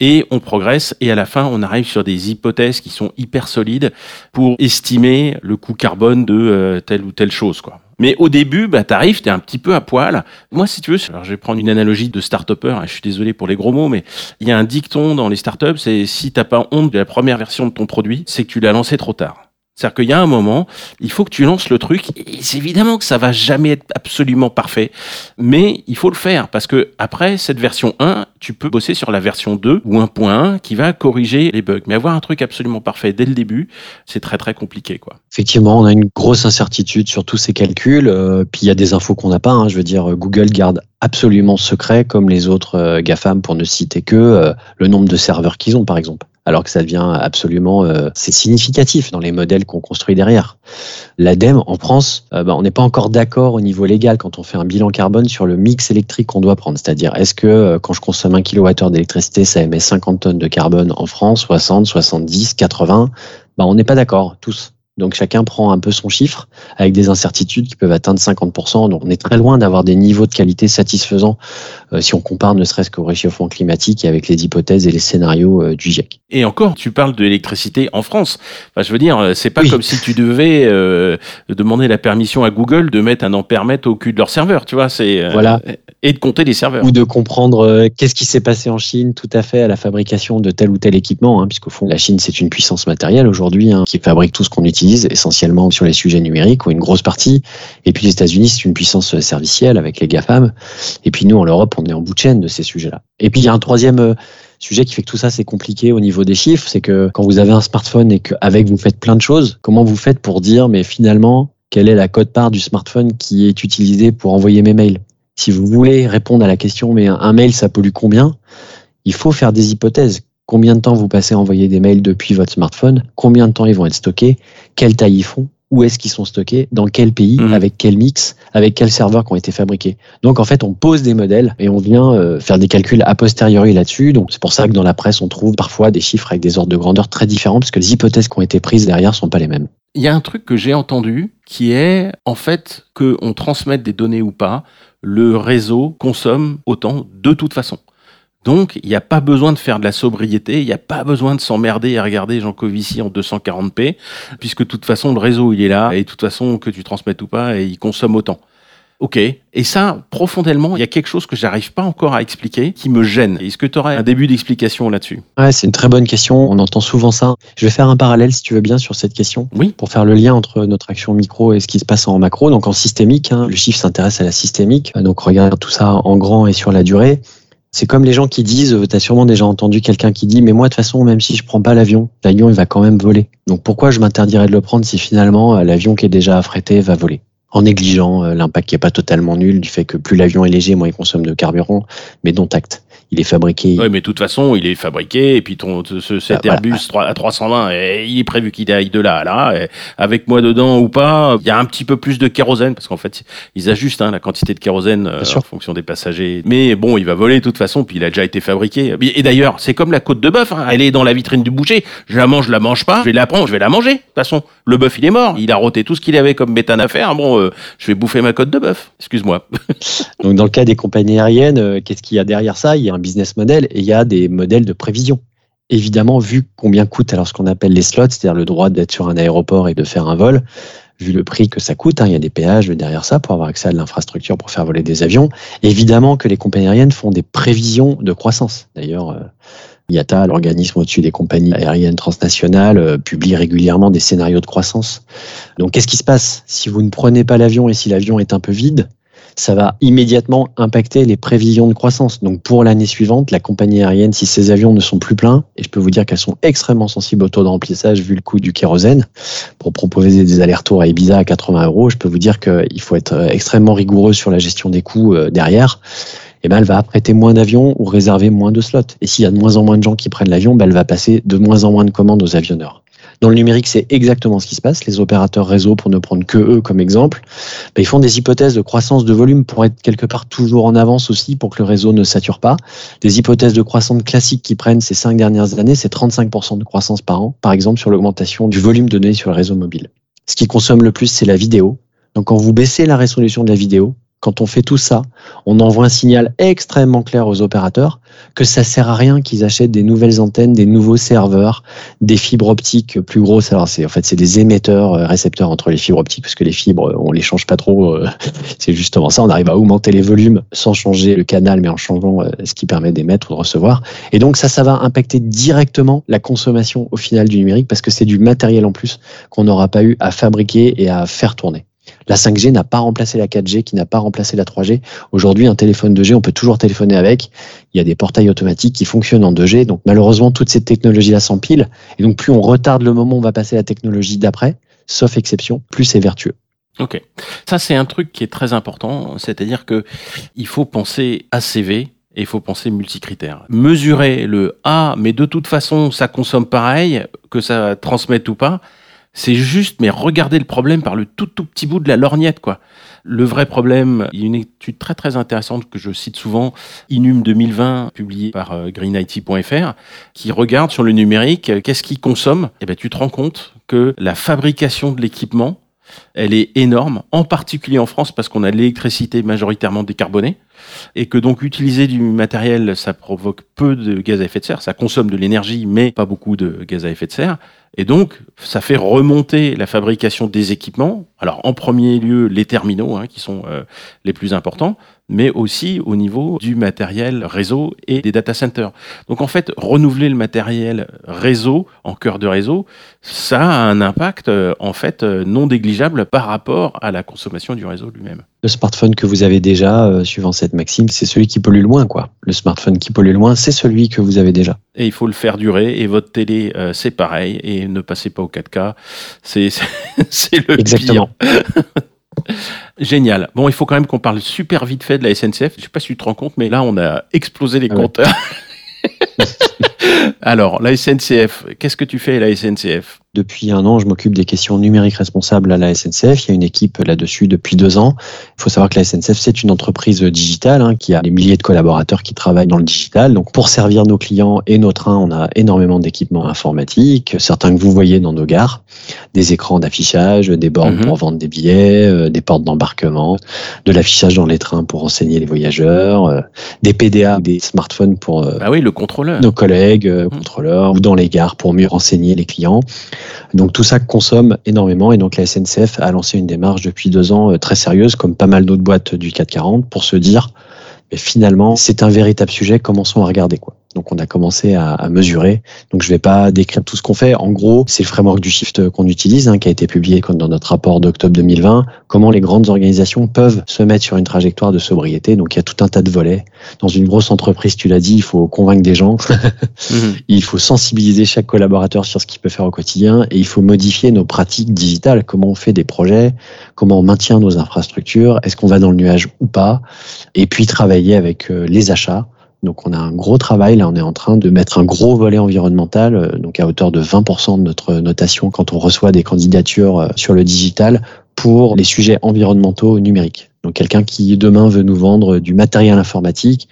Et on progresse et à la fin, on arrive sur des hypothèses qui sont hyper solides pour estimer le coût carbone de euh, telle ou telle chose. Quoi. Mais au début, bah, t'arrives, t'es un petit peu à poil. Moi, si tu veux, alors je vais prendre une analogie de start-upper, hein, je suis désolé pour les gros mots, mais il y a un dicton dans les startups, c'est si t'as pas honte de la première version de ton produit, c'est que tu l'as lancé trop tard. C'est-à-dire qu'il y a un moment, il faut que tu lances le truc. Et c'est évidemment que ça va jamais être absolument parfait, mais il faut le faire parce que après cette version 1, tu peux bosser sur la version 2 ou 1.1 qui va corriger les bugs. Mais avoir un truc absolument parfait dès le début, c'est très très compliqué, quoi. Effectivement, on a une grosse incertitude sur tous ces calculs. Euh, puis il y a des infos qu'on n'a pas. Hein. Je veux dire, Google garde absolument secret, comme les autres euh, GAFAM, pour ne citer que euh, le nombre de serveurs qu'ils ont, par exemple alors que ça devient absolument euh, c'est significatif dans les modèles qu'on construit derrière. L'ADEME en France, euh, bah, on n'est pas encore d'accord au niveau légal quand on fait un bilan carbone sur le mix électrique qu'on doit prendre. C'est-à-dire, est-ce que euh, quand je consomme un kWh d'électricité, ça émet 50 tonnes de carbone en France, 60, 70, 80 bah, On n'est pas d'accord tous. Donc chacun prend un peu son chiffre avec des incertitudes qui peuvent atteindre 50%. Donc on est très loin d'avoir des niveaux de qualité satisfaisants euh, si on compare ne serait-ce qu'au réchauffement climatique et avec les hypothèses et les scénarios euh, du GIEC. Et encore, tu parles de l'électricité en France. Enfin, je veux dire, euh, c'est pas comme si tu devais demander la permission à Google de mettre un ampèremètre au cul de leur serveur, tu vois. C'est voilà. Et de compter les serveurs. Ou de comprendre qu'est-ce qui s'est passé en Chine, tout à fait à la fabrication de tel ou tel équipement, hein, puisqu'au fond la Chine c'est une puissance matérielle aujourd'hui hein, qui fabrique tout ce qu'on utilise essentiellement sur les sujets numériques, ou une grosse partie. Et puis les États-Unis, c'est une puissance servicielle avec les GAFAM. Et puis nous, en Europe, on est en bout de chaîne de ces sujets-là. Et puis il y a un troisième euh, sujet qui fait que tout ça, c'est compliqué au niveau des chiffres. C'est que quand vous avez un smartphone et qu'avec vous faites plein de choses, comment vous faites pour dire, mais finalement, quelle est la cote-part du smartphone qui est utilisée pour envoyer mes mails? Si vous voulez répondre à la question, mais un mail, ça pollue combien? Il faut faire des hypothèses combien de temps vous passez à envoyer des mails depuis votre smartphone, combien de temps ils vont être stockés, quelle taille ils font, où est-ce qu'ils sont stockés, dans quel pays, mhm. avec quel mix, avec quels serveurs qui ont été fabriqués? Donc en fait, on pose des modèles et on vient euh, faire des calculs a posteriori là-dessus. Donc c'est pour ça que dans la presse, on trouve parfois des chiffres avec des ordres de grandeur très différents parce que les hypothèses qui ont été prises derrière sont pas les mêmes. Il y a un truc que j'ai entendu qui est en fait qu'on transmette des données ou pas, le réseau consomme autant de toute façon. Donc, il n'y a pas besoin de faire de la sobriété, il n'y a pas besoin de s'emmerder et regarder Jean Covici en 240p, puisque de toute façon, le réseau, il est là, et de toute façon, que tu transmettes ou pas, il consomme autant. Ok. Et ça, profondément, il y a quelque chose que j'arrive pas encore à expliquer qui me gêne. Est-ce que tu aurais un début d'explication là-dessus? Ouais, c'est une très bonne question. On entend souvent ça. Je vais faire un parallèle, si tu veux bien, sur cette question. Oui. Pour faire le lien entre notre action micro et ce qui se passe en macro. Donc en systémique, hein, le chiffre s'intéresse à la systémique. Donc regarde tout ça en grand et sur la durée. C'est comme les gens qui disent, euh, tu as sûrement déjà entendu quelqu'un qui dit, mais moi de toute façon, même si je prends pas l'avion, l'avion il va quand même voler. Donc pourquoi je m'interdirais de le prendre si finalement euh, l'avion qui est déjà affrété va voler? En négligeant euh, l'impact qui est pas totalement nul du fait que plus l'avion est léger, moins il consomme de carburant, mais dont acte il est fabriqué. Oui, mais de toute façon, il est fabriqué. Et puis ton, ce, cet bah, Airbus à 320, il est prévu qu'il aille de là à là. avec moi dedans ou pas, il y a un petit peu plus de kérosène parce qu'en fait, ils ajustent hein, la quantité de kérosène euh, en fonction des passagers. Mais bon, il va voler de toute façon. Puis il a déjà été fabriqué. Et d'ailleurs, c'est comme la côte de bœuf. Hein, elle est dans la vitrine du boucher. Je la mange, je la mange pas. Je vais la prendre, je vais la manger. De toute façon, le bœuf, il est mort. Il a roté tout ce qu'il avait comme méthane à faire. Bon, euh, je vais bouffer ma côte de bœuf. Excuse-moi. Donc dans le cas des compagnies aériennes, euh, qu'est-ce qu'il y a derrière ça? Il y a un business model et il y a des modèles de prévision. évidemment, vu combien coûte alors ce qu'on appelle les slots, c'est-à-dire le droit d'être sur un aéroport et de faire un vol, vu le prix que ça coûte, hein, il y a des péages derrière ça pour avoir accès à l'infrastructure pour faire voler des avions. Évidemment que les compagnies aériennes font des prévisions de croissance. D'ailleurs, euh, IATA, l'organisme au-dessus des compagnies aériennes transnationales, euh, publie régulièrement des scénarios de croissance. Donc, qu'est-ce qui se passe? Si vous ne prenez pas l'avion et si l'avion est un peu vide ça va immédiatement impacter les prévisions de croissance. Donc pour l'année suivante, la compagnie aérienne, si ces avions ne sont plus pleins, et je peux vous dire qu'elles sont extrêmement sensibles au taux de remplissage vu le coût du kérosène, pour proposer des allers-retours à Ibiza à 80 euros, je peux vous dire qu'il faut être extrêmement rigoureux sur la gestion des coûts euh, derrière. Eh ben, elle va apprêter moins d'avions ou réserver moins de slots. Et s'il y a de moins en moins de gens qui prennent l'avion, ben, elle va passer de moins en moins de commandes aux avionneurs. Dans le numérique, c'est exactement ce qui se passe. Les opérateurs réseau, pour ne prendre que eux comme exemple, ben, ils font des hypothèses de croissance de volume pour être quelque part toujours en avance aussi, pour que le réseau ne sature pas. Des hypothèses de croissance classiques qui prennent ces cinq dernières années, c'est 35% de croissance par an, par exemple sur l'augmentation du volume de données sur le réseau mobile. Ce qui consomme le plus, c'est la vidéo. Donc quand vous baissez la résolution de la vidéo, quand on fait tout ça, on envoie un signal extrêmement clair aux opérateurs que ça sert à rien qu'ils achètent des nouvelles antennes, des nouveaux serveurs, des fibres optiques plus grosses. Alors c'est en fait c'est des émetteurs euh, récepteurs entre les fibres optiques parce que les fibres on les change pas trop. Euh, c'est justement ça. On arrive à augmenter les volumes sans changer le canal, mais en changeant euh, ce qui permet d'émettre ou de recevoir. Et donc ça, ça va impacter directement la consommation au final du numérique parce que c'est du matériel en plus qu'on n'aura pas eu à fabriquer et à faire tourner. La 5G n'a pas remplacé la 4G, qui n'a pas remplacé la 3G. Aujourd'hui, un téléphone 2G, on peut toujours téléphoner avec. Il y a des portails automatiques qui fonctionnent en 2G. Donc malheureusement, toute cette technologie-là s'empile. Et donc plus on retarde le moment où on va passer à la technologie d'après, sauf exception, plus c'est vertueux. Ok, ça c'est un truc qui est très important, c'est-à-dire que il faut penser ACV et il faut penser multicritères. Mesurer le A, mais de toute façon ça consomme pareil, que ça transmette ou pas, c'est juste, mais regardez le problème par le tout tout petit bout de la lorgnette, quoi. Le vrai problème, il y a une étude très très intéressante que je cite souvent, Inum 2020, publiée par euh, greenIT.fr, qui regarde sur le numérique euh, qu'est-ce qui consomme? Et eh ben tu te rends compte que la fabrication de l'équipement, elle est énorme, en particulier en France parce qu'on a l'électricité majoritairement décarbonée et que donc utiliser du matériel, ça provoque peu de gaz à effet de serre, ça consomme de l'énergie mais pas beaucoup de gaz à effet de serre. Et donc, ça fait remonter la fabrication des équipements. Alors, en premier lieu, les terminaux, hein, qui sont euh, les plus importants, mais aussi au niveau du matériel réseau et des data centers. Donc en fait, renouveler le matériel réseau en cœur de réseau, ça a un impact euh, en fait euh, non négligeable par rapport à la consommation du réseau lui-même. Le smartphone que vous avez déjà, euh, suivant cette maxime, c'est celui qui pollue le moins, quoi. Le smartphone qui pollue le moins, c'est celui que vous avez déjà. Et il faut le faire durer. Et votre télé, c'est pareil. Et ne passez pas au 4K. C'est le Exactement. Génial. Bon, il faut quand même qu'on parle super vite fait de la SNCF. Je sais pas si tu te rends compte, mais là, on a explosé les ah compteurs. Alors, la SNCF, qu'est-ce que tu fais à la SNCF depuis un an, je m'occupe des questions numériques responsables à la SNCF. Il y a une équipe là-dessus depuis deux ans. Il faut savoir que la SNCF, c'est une entreprise digitale hein, qui a des milliers de collaborateurs qui travaillent dans le digital. Donc, pour servir nos clients et nos trains, on a énormément d'équipements informatiques, certains que vous voyez dans nos gares, des écrans d'affichage, des bornes mhm. pour vendre des billets, euh, des portes d'embarquement, de l'affichage dans les trains pour renseigner les voyageurs, euh, des PDA, des smartphones pour ah oui, le contrôleur. nos collègues mhm. contrôleurs ou dans les gares pour mieux renseigner les clients. Donc tout ça consomme énormément et donc la SNCF a lancé une démarche depuis deux ans euh, très sérieuse, comme pas mal d'autres boîtes du 440, pour se dire, mais finalement, c'est un véritable sujet, commençons à regarder quoi. Donc on a commencé à, à mesurer. Donc je vais pas décrire tout ce qu'on fait. En gros, c'est le framework du shift qu'on utilise, hein, qui a été publié dans notre rapport d'octobre 2020. Comment les grandes organisations peuvent se mettre sur une trajectoire de sobriété. Donc il y a tout un tas de volets. Dans une grosse entreprise, tu l'as dit, il faut convaincre des gens. Mhm. Il faut sensibiliser chaque collaborateur sur ce qu'il peut faire au quotidien et il faut modifier nos pratiques digitales. Comment on fait des projets, comment on maintient nos infrastructures, est-ce qu'on va dans le nuage ou pas? Et puis travailler avec euh, les achats donc on a un gros travail, là on est en train de mettre un gros volet environnemental, euh, donc à hauteur de 20% de notre notation quand on reçoit des candidatures euh, sur le digital pour les sujets environnementaux numériques. Donc quelqu'un qui demain veut nous vendre du matériel informatique,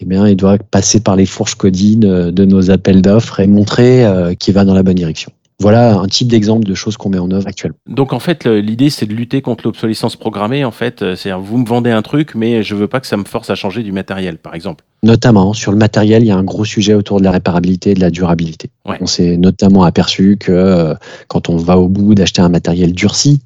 eh bien il doit passer par les fourches codines euh, de nos appels d'offres et montrer qu'il va dans la bonne direction. Voilà un type d'exemple de choses qu'on met en œuvre actuellement. Donc en fait, l'idée c'est de lutter contre l'obsolescence programmée. En fait, c'est-à-dire vous me vendez un truc, mais je veux pas que ça me force à changer du matériel, par exemple. Notamment sur le matériel, il y a un gros sujet autour de la réparabilité et de la durabilité. On s'est notamment aperçu que euh, quand on va au bout d'acheter un matériel durci,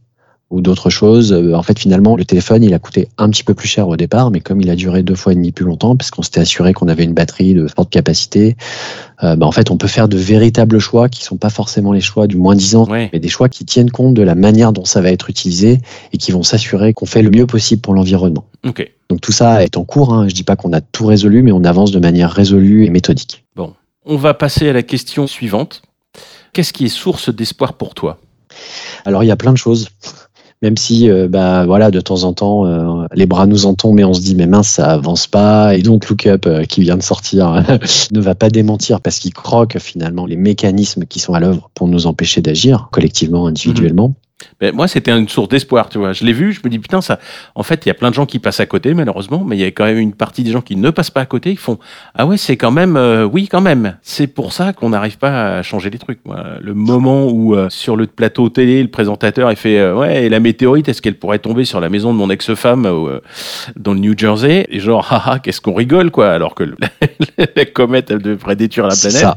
ou d'autres choses. Euh, en fait, finalement, le téléphone, il a coûté un petit peu plus cher au départ, mais comme il a duré deux fois et demi plus longtemps, parce qu'on s'était assuré qu'on avait une batterie de forte capacité, euh, bah, en fait, on peut faire de véritables choix qui sont pas forcément les choix du moins 10 ans, mais des choix qui tiennent compte de la manière dont ça va être utilisé et qui vont s'assurer qu'on fait le mieux possible pour l'environnement. Donc tout ça est en cours. Hein. Je dis pas qu'on a tout résolu, mais on avance de manière résolue et méthodique. Bon, on va passer à la question suivante. Qu'est-ce qui est source d'espoir pour toi? Alors il y a plein de choses même si euh, bah voilà de temps en temps euh, les bras nous en tombent et on se dit mais mince ça avance pas. Et donc Look Up euh, qui vient de sortir ne va pas démentir parce qu'il croque finalement les mécanismes qui sont à l'œuvre pour nous empêcher d'agir collectivement individuellement ben, moi, c'était une source d'espoir, tu vois. Je l'ai vu, je me dis, putain, ça. En fait, il y a plein de gens qui passent à côté, malheureusement, mais il y a quand même une partie des gens qui ne passent pas à côté, ils font, ah ouais, c'est quand même, euh, oui, quand même. C'est pour ça qu'on n'arrive pas à changer les trucs. Le moment où, euh, sur le plateau télé, le présentateur, il fait, euh, ouais, et la météorite, est-ce qu'elle pourrait tomber sur la maison de mon ex-femme dans le New Jersey? Et genre, haha, qu'est-ce qu'on rigole, quoi, alors que la comète, elle devrait détruire la planète. Ça.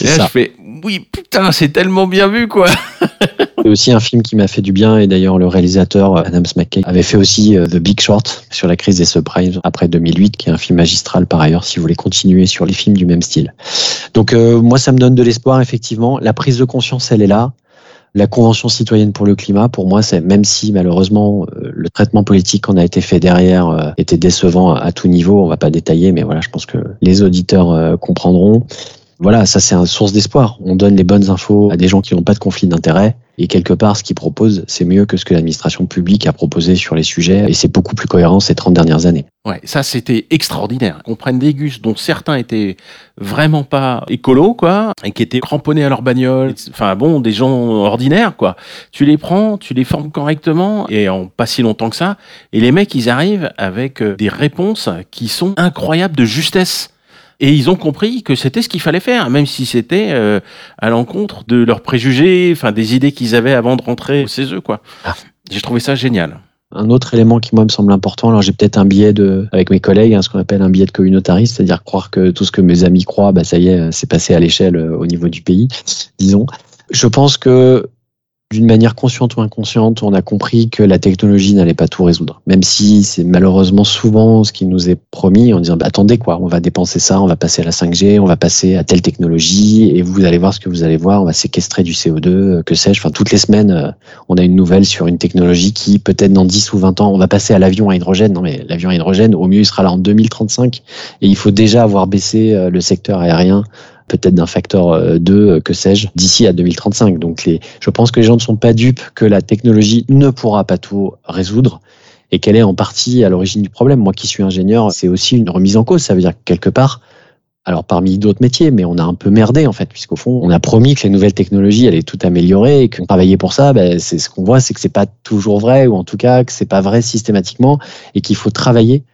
Et là, je fais, oui, putain, c'est tellement bien vu, quoi. C'est aussi un film qui m'a fait du bien et d'ailleurs le réalisateur Adam McKay avait fait aussi euh, The Big Short sur la crise des subprimes après 2008 qui est un film magistral par ailleurs si vous voulez continuer sur les films du même style. Donc euh, moi ça me donne de l'espoir effectivement, la prise de conscience elle est là. La Convention citoyenne pour le climat, pour moi, c'est même si malheureusement euh, le traitement politique qu'on a été fait derrière était décevant à tout niveau, on va pas détailler, mais voilà, je pense que les auditeurs comprendront. Voilà, ça c'est une source d'espoir. On donne les bonnes infos à des gens qui n'ont pas de conflit d'intérêt. Et quelque part, ce qu'ils proposent, c'est mieux que ce que l'administration publique a proposé sur les sujets. Et c'est beaucoup plus cohérent ces 30 dernières années. Ouais, ça c'était extraordinaire. Qu'on prenne des gus dont certains étaient vraiment pas écolos, quoi, et qui étaient cramponnés à leur bagnole. Enfin bon, des gens ordinaires, quoi. Tu les prends, tu les formes correctement, et en pas si longtemps que ça. Et les mecs, ils arrivent avec euh, des réponses qui sont incroyables de justesse. Et ils ont compris que c'était ce qu'il fallait faire, même si c'était euh, à l'encontre de leurs préjugés, enfin des idées qu'ils avaient avant de rentrer au CESE, quoi. Ah. J'ai trouvé ça génial. Un autre élément qui moi me semble important, alors j'ai peut-être un biais de, avec mes collègues, hein, ce qu'on appelle un biais de communautariste, c'est-à-dire croire que tout ce que mes amis croient, bah ça y est, c'est passé à l'échelle euh, au niveau du pays, disons. Je pense que d'une manière consciente ou inconsciente, on a compris que la technologie n'allait pas tout résoudre. Même si c'est malheureusement souvent ce qui nous est promis en disant bah, attendez quoi, on va dépenser ça, on va passer à la 5G, on va passer à telle technologie et vous allez voir ce que vous allez voir, on va séquestrer du CO2, euh, que sais-je. Enfin, toutes les semaines, euh, on a une nouvelle sur une technologie qui peut-être dans 10 ou 20 ans, on va passer à l'avion à hydrogène. Non mais l'avion à hydrogène, au mieux, il sera là en 2035 et il faut déjà avoir baissé euh, le secteur aérien peut-être d'un facteur 2, euh, euh, que sais-je, d'ici à 2035. Donc je pense que les gens ne sont pas dupes que la technologie ne pourra pas tout résoudre et qu'elle est en partie à l'origine du problème. Moi qui suis ingénieur, c'est aussi une remise en cause. Ça veut dire que quelque part, alors parmi d'autres métiers, mais on a un peu merdé en fait, puisqu'au fond, on a promis que les nouvelles technologies allaient tout améliorer et qu'on travaillait pour ça. Ben, c'est ce qu'on voit, c'est que c'est pas toujours vrai, ou en tout cas que c'est pas vrai systématiquement, et qu'il faut travailler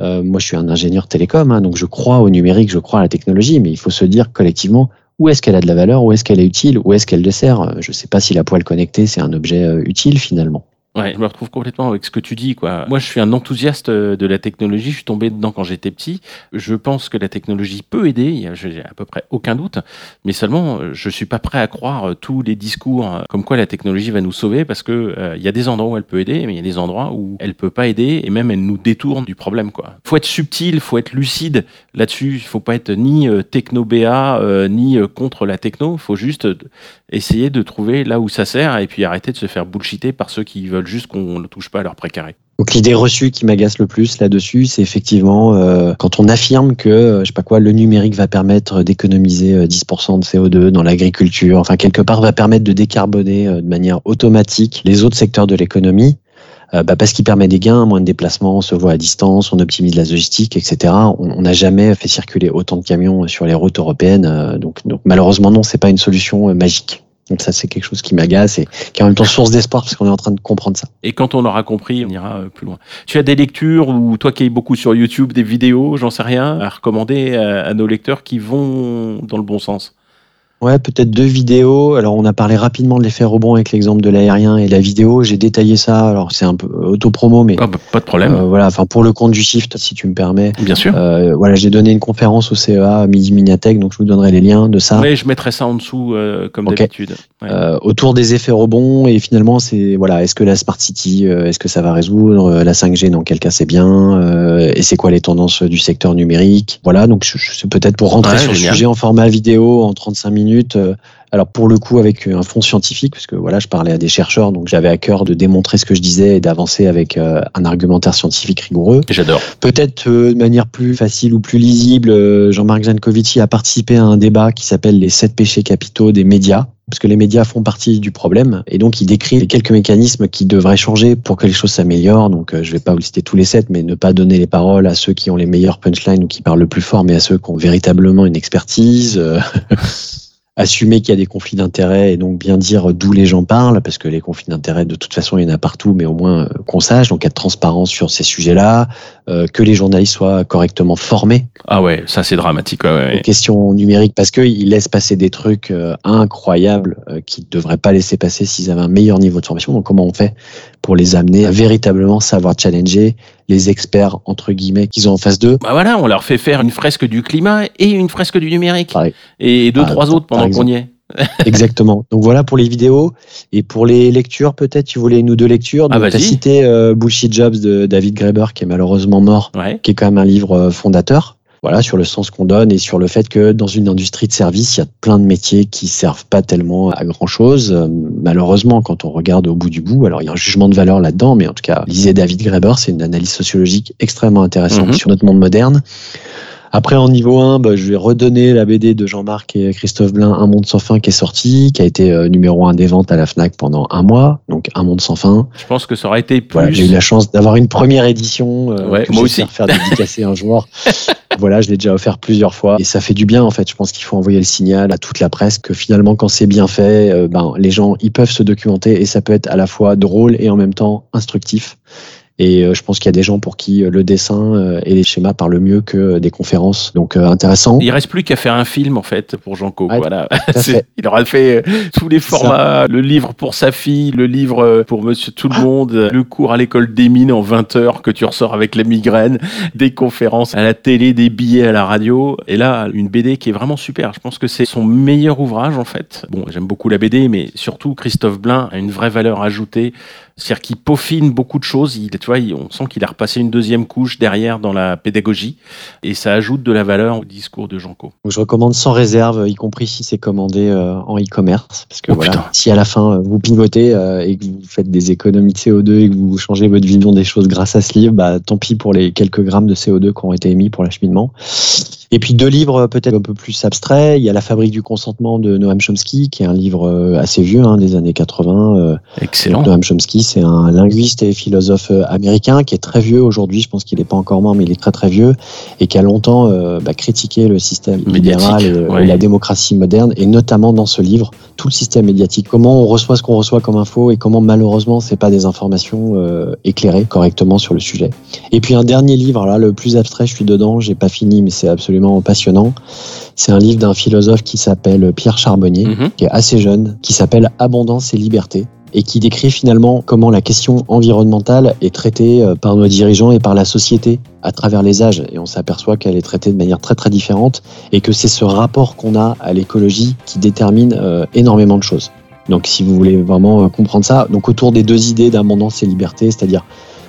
euh, moi, je suis un ingénieur télécom, hein, donc je crois au numérique, je crois à la technologie, mais il faut se dire collectivement où est-ce qu'elle a de la valeur, où est-ce qu'elle est utile, où est-ce qu'elle dessert. Euh, je ne sais pas si la poêle connectée, c'est un objet euh, utile finalement. Ouais, je me retrouve complètement avec ce que tu dis. Quoi. Moi, je suis un enthousiaste euh, de la technologie. Je suis tombé dedans quand j'étais petit. Je pense que la technologie peut aider. J'ai à peu près aucun doute. Mais seulement, euh, je suis pas prêt à croire euh, tous les discours comme quoi la technologie va nous sauver parce que il y a des endroits où elle peut aider, mais il y a des endroits où elle peut pas aider et même elle nous détourne du problème. Quoi. Faut être subtil, faut être lucide là-dessus. Il faut pas être ni techno-BA ni contre la techno. Il faut juste essayer de trouver là où ça sert et puis arrêter de se faire bullshiter par ceux qui veulent juste qu'on ne touche pas à leur précaré. Donc l'idée reçue qui m'agace le plus là-dessus, c'est effectivement euh, quand on affirme que euh, je sais pas quoi, le numérique va permettre d'économiser 10% euh, de CO2 dans l'agriculture, enfin quelque part va permettre de décarboner de manière automatique les autres secteurs de l'économie. Bah parce qu'il permet des gains, moins de déplacements, on se voit à distance, on optimise la logistique, etc. On n'a jamais fait circuler autant de camions sur les routes européennes, donc, donc malheureusement non, c'est pas une solution magique. Donc ça, c'est quelque chose qui m'agace et qui est en même temps source d'espoir parce qu'on est en train de comprendre ça. Et quand on aura compris, on ira euh, plus loin. Tu as des lectures ou toi qui es beaucoup sur YouTube, des vidéos, j'en sais rien, à recommander à, nos lecteurs qui vont dans le bon sens? Ouais, peut-être deux vidéos. Alors, on a parlé rapidement de l'effet rebond avec l'exemple de l'aérien et la vidéo. J'ai détaillé ça. Alors, c'est un peu auto-promo, mais. Ah, bah, pas de problème. Euh, voilà, enfin, pour le compte du Shift, si tu me permets. Bien sûr. Euh, voilà, j'ai donné une conférence au CEA Midi Miniatech, donc je vous donnerai les liens de ça. Oui, je mettrai ça en dessous, euh, comme d'habitude. Ouais. autour des effets rebonds, et finalement, c'est, voilà, est-ce que la Smart City, est-ce que ça va résoudre La 5G, dans quel cas c'est bien Et c'est quoi les tendances du secteur numérique? Voilà, donc c'est peut-être pour rentrer sur le sujet en format vidéo en 35 minutes euh, alors pour le coup avec un fond scientifique, parce que voilà, je parlais à des chercheurs, donc j'avais à cœur de démontrer ce que je disais et d'avancer avec euh, un argumentaire scientifique rigoureux. J'adore. Peut-être euh, de manière plus facile ou plus lisible, Jean-Marc Jancovici a participé à un débat qui s'appelle les sept péchés capitaux des médias parce que les médias font partie du problème. Et donc, il décrit les quelques mécanismes qui devraient changer pour que les choses s'améliorent. Donc, je vais pas vous lister tous les sept, mais ne pas donner les paroles à ceux qui ont les meilleurs punchlines ou qui parlent le plus fort, mais à ceux qui ont véritablement une expertise. assumer qu'il y a des conflits d'intérêts et donc bien dire d'où les gens parlent, parce que les conflits d'intérêts, de toute façon, il y en a partout, mais au moins euh, qu'on sache, donc être transparent sur ces sujets-là, euh, que les journalistes soient correctement formés. Ah ouais, ça c'est dramatique. Ouais, ouais. Aux questions numériques, parce qu'ils laissent passer des trucs euh, incroyables euh, qu'ils ne devraient pas laisser passer s'ils avaient un meilleur niveau de formation. Donc comment on fait pour les amener à véritablement savoir challenger les experts, entre guillemets, qu'ils ont en face d'eux Bah voilà, on leur fait faire une fresque du climat et une fresque du numérique. Pareil. Et deux, trois autres pendant qu'on y est. Exactement. Donc voilà pour les vidéos. Et pour les lectures, peut-être, tu voulais une ou deux lectures. Donc, ah, tu as cité euh, Bullshit Jobs de David Graeber, qui est malheureusement mort, ouais. qui est quand même un livre euh, fondateur. Voilà, sur le sens qu'on donne et sur le fait que dans une industrie de service, il y a plein de métiers qui servent pas tellement à grand chose. Euh, malheureusement, quand on regarde au bout du bout, alors il y a un jugement de valeur là-dedans, mais en tout cas, lisez David Graeber, c'est une analyse sociologique extrêmement intéressante Mhm. sur notre monde moderne. Après, en niveau 1, bah, je vais redonner la BD de Jean-Marc et Christophe Blain, Un monde sans fin, qui est sorti, qui a été euh, numéro 1 des ventes à la FNAC pendant un mois. Donc, Un monde sans fin. Je pense que ça aurait été plus. Voilà, j'ai eu la chance d'avoir une première édition. euh, Ouais, que moi aussi. faire dédicacer un jour. voilà, je l'ai déjà offert plusieurs fois. Et ça fait du bien, en fait. Je pense qu'il faut envoyer le signal à toute la presse que finalement, quand c'est bien fait, euh, ben, les gens, ils peuvent se documenter et ça peut être à la fois drôle et en même temps instructif. Et euh, je pense qu'il y a des gens pour qui euh, le dessin euh, et les schémas parlent mieux que des conférences. Donc, euh, intéressant. Il reste plus qu'à faire un film en fait pour Jean Co. Ouais, voilà. Il aura fait tous les formats, le livre pour sa fille, le livre pour Monsieur Tout le Monde, le cours à l'école des mines en 20 heures que tu ressors avec la migraine, des conférences à la télé, des billets à la radio. Et là, une BD qui est vraiment super. Je pense que c'est son meilleur ouvrage en fait. Bon, j'aime beaucoup la BD, mais surtout Christophe Blain a une vraie valeur ajoutée. C'est-à-dire qu'il peaufine beaucoup de choses. Il, tu vois, on sent qu'il a repassé une deuxième couche derrière dans la pédagogie. Et ça ajoute de la valeur au discours de Jean Co. Donc, je recommande sans réserve, y compris si c'est commandé euh, en e-commerce. Parce que Oh, voilà, putain. si à la fin euh, vous pivotez euh, et que vous faites des économies de CO2 et que vous changez votre vision des choses grâce à ce livre, bah, tant pis pour les quelques grammes de CO2 qui ont été émis pour l'acheminement. Et puis deux livres euh, peut-être un peu plus abstraits. Il y a La fabrique du consentement de Noam Chomsky, qui est un livre euh, assez vieux, hein, des années 80. euh, Excellent. Noam Chomsky, c'est un linguiste et philosophe américain qui est très vieux aujourd'hui. Je pense qu'il n'est pas encore mort, mais il est très très vieux et qui a longtemps euh, bah, critiqué le système libéral et, ouais. et la démocratie moderne, et notamment dans ce livre, tout le système médiatique. Comment on reçoit ce qu'on reçoit comme info et comment malheureusement c'est pas des informations euh, éclairées correctement sur le sujet. Et puis un dernier livre, là, le plus abstrait, je suis dedans, j'ai pas fini, mais c'est absolument passionnant. C'est un livre d'un philosophe qui s'appelle Pierre Charbonnier Mhm. qui est assez jeune, qui s'appelle Abondance et liberté et qui décrit finalement comment la question environnementale est traitée euh, par nos dirigeants et par la société à travers les âges. Et on s'aperçoit qu'elle est traitée de manière très très différente et que c'est ce rapport qu'on a à l'écologie qui détermine euh, énormément de choses. Donc si vous voulez vraiment euh, comprendre ça, donc autour des deux idées d'abondance et liberté, c'est-à-dire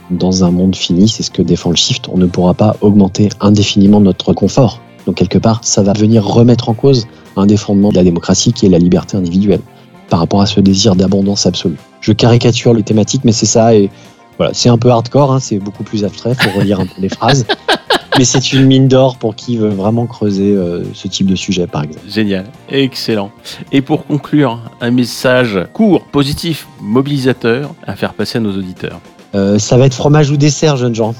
dans un monde fini, c'est ce que défend le shift, on ne pourra pas augmenter indéfiniment notre confort. Donc quelque part, ça va venir remettre en cause un des fondements de la démocratie qui est la liberté individuelle par rapport à ce désir d'abondance absolue. Je caricature les thématiques, mais c'est ça et voilà, c'est un peu hardcore, hein, c'est beaucoup plus abstrait, faut relire un peu les phrases. Mais c'est une mine d'or pour qui veut vraiment creuser euh, ce type de sujet, par exemple. Génial, excellent. Et pour conclure, un message court, positif, mobilisateur à faire passer à nos auditeurs. Euh, ça va être fromage ou dessert, jeunes gens.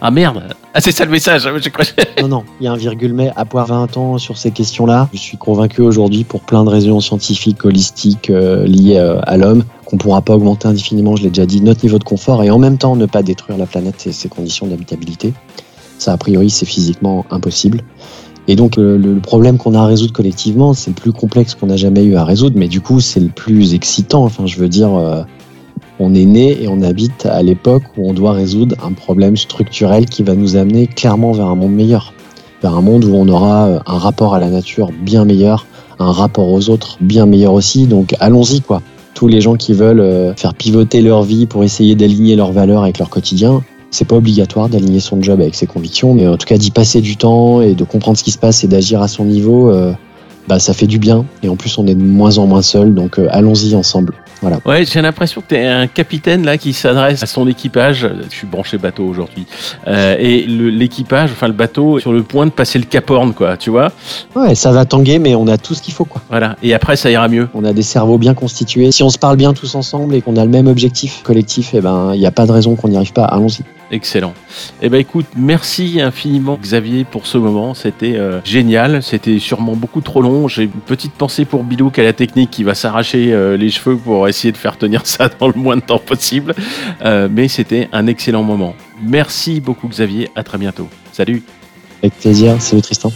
Ah merde Ah c'est ça le message j'ai cru- Non, non, il y a un virgule mais à poire 20 ans sur ces questions-là. Je suis convaincu aujourd'hui, pour plein de raisons scientifiques, holistiques, euh, liées euh, à l'homme, qu'on pourra pas augmenter indéfiniment, je l'ai déjà dit, notre niveau de confort et en même temps ne pas détruire la planète et ses conditions d'habitabilité. Ça, a priori, c'est physiquement impossible. Et donc le, problème qu'on a à résoudre collectivement, c'est le plus complexe qu'on a jamais eu à résoudre, mais du coup c'est le plus excitant. Enfin, je veux dire, on est né et on habite à l'époque où on doit résoudre un problème structurel qui va nous amener clairement vers un monde meilleur, vers un monde où on aura euh, un rapport à la nature bien meilleur, un rapport aux autres bien meilleur aussi. Donc allons-y quoi. Tous les gens qui veulent euh, faire pivoter leur vie pour essayer d'aligner leurs valeurs avec leur quotidien, c'est pas obligatoire d'aligner son job avec ses convictions, mais en tout cas d'y passer du temps et de comprendre ce qui se passe et d'agir à son niveau, euh, bah, ça fait du bien. Et en plus, on est de moins en moins seul, donc euh, allons-y ensemble. Voilà. Ouais, j'ai l'impression que tu es un capitaine là qui s'adresse à son équipage. Je suis branché bateau aujourd'hui. Euh, et l'équipage, enfin le bateau, sur le point de passer le Cap Horn, quoi, tu vois. Ouais, ça va tanguer, mais on a tout ce qu'il faut, quoi. Voilà. Et après, ça ira mieux. On a des cerveaux bien constitués. Si on se parle bien tous ensemble et qu'on a le même objectif collectif, eh ben, il n'y a pas de raison qu'on n'y arrive pas. Allons-y. Excellent. Eh ben écoute, merci infiniment Xavier pour ce moment. C'était euh, génial. C'était sûrement beaucoup trop long. J'ai une petite pensée pour Bilou qui a la technique qui va s'arracher euh, les cheveux pour essayer de faire tenir ça dans le moins de temps possible. Euh, mais c'était un excellent moment. Merci beaucoup Xavier. À très bientôt. Salut. Avec plaisir. Salut Tristan.